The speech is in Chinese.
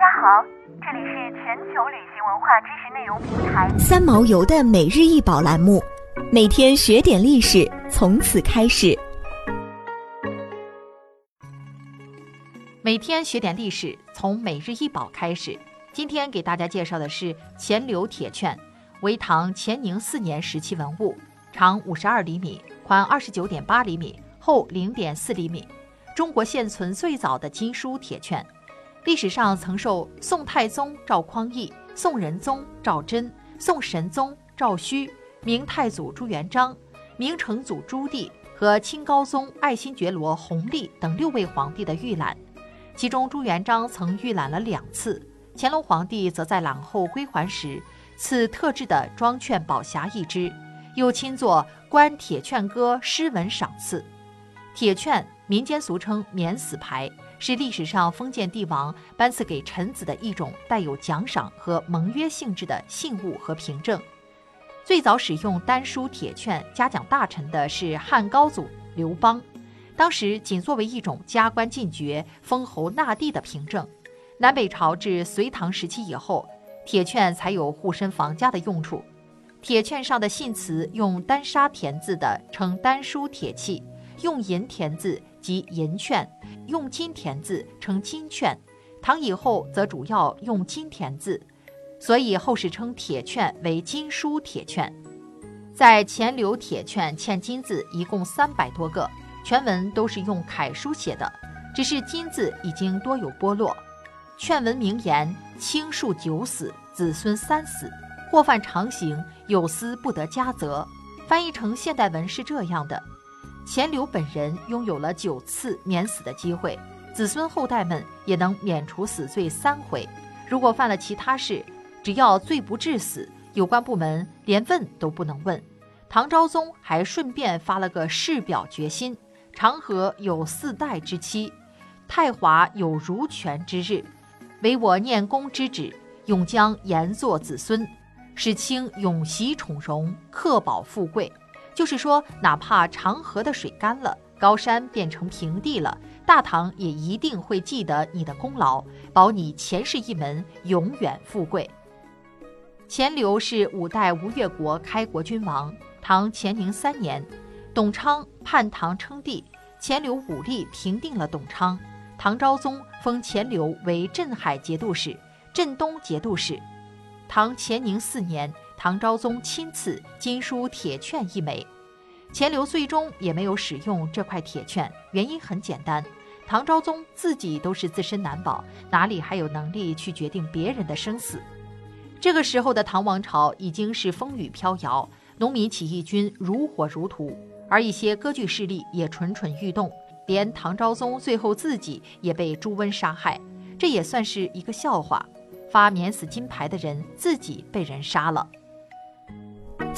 家好，这里是全球旅行文化知识内容平台三毛游的每日一宝栏目，每天学点历史，从此开始。每天学点历史，从每日一宝开始。今天给大家介绍的是钱柳铁券，为唐乾宁四年时期文物，长五十二厘米，宽二十九点八厘米，厚零点四厘米，中国现存最早的金书铁券。历史上曾受宋太宗赵匡胤、宋仁宗赵祯、宋神宗赵顼、明太祖朱元璋、明成祖朱棣和清高宗爱新觉罗弘历等六位皇帝的御览，其中朱元璋曾御览了两次，乾隆皇帝则在览后归还时赐特制的装券宝匣一只，又亲作《观铁券歌》诗文赏赐。铁券民间俗称免死牌。是历史上封建帝王颁赐给臣子的一种带有奖赏和盟约性质的信物和凭证。最早使用丹书铁券嘉奖大臣的是汉高祖刘邦，当时仅作为一种加官进爵、封侯纳地的凭证。南北朝至隋唐时期以后，铁券才有护身防家的用处。铁券上的信词用丹砂填字的称丹书铁器，用银填字即银券。用金填字称金券，唐以后则主要用金填字，所以后世称铁券为金书铁券。在钱柳铁券嵌金字一共三百多个，全文都是用楷书写的，只是金字已经多有剥落。劝文名言：“卿庶九死，子孙三死，或犯常刑，有司不得加责。”翻译成现代文是这样的。钱柳本人拥有了九次免死的机会，子孙后代们也能免除死罪三回。如果犯了其他事，只要罪不致死，有关部门连问都不能问。唐昭宗还顺便发了个誓表决心：长河有四代之期，太华有如泉之日，唯我念公之旨，永将延作子孙，使卿永袭宠荣，克保富贵。就是说，哪怕长河的水干了，高山变成平地了，大唐也一定会记得你的功劳，保你前世一门永远富贵。钱镠是五代吴越国开国君王，唐乾宁三年，董昌叛唐称帝，钱镠武力平定了董昌，唐昭宗封钱镠为镇海节度使、镇东节度使。唐乾宁四年。唐昭宗亲赐金书铁券一枚，钱镠最终也没有使用这块铁券。原因很简单，唐昭宗自己都是自身难保，哪里还有能力去决定别人的生死？这个时候的唐王朝已经是风雨飘摇，农民起义军如火如荼，而一些割据势力也蠢蠢欲动，连唐昭宗最后自己也被朱温杀害，这也算是一个笑话。发免死金牌的人自己被人杀了。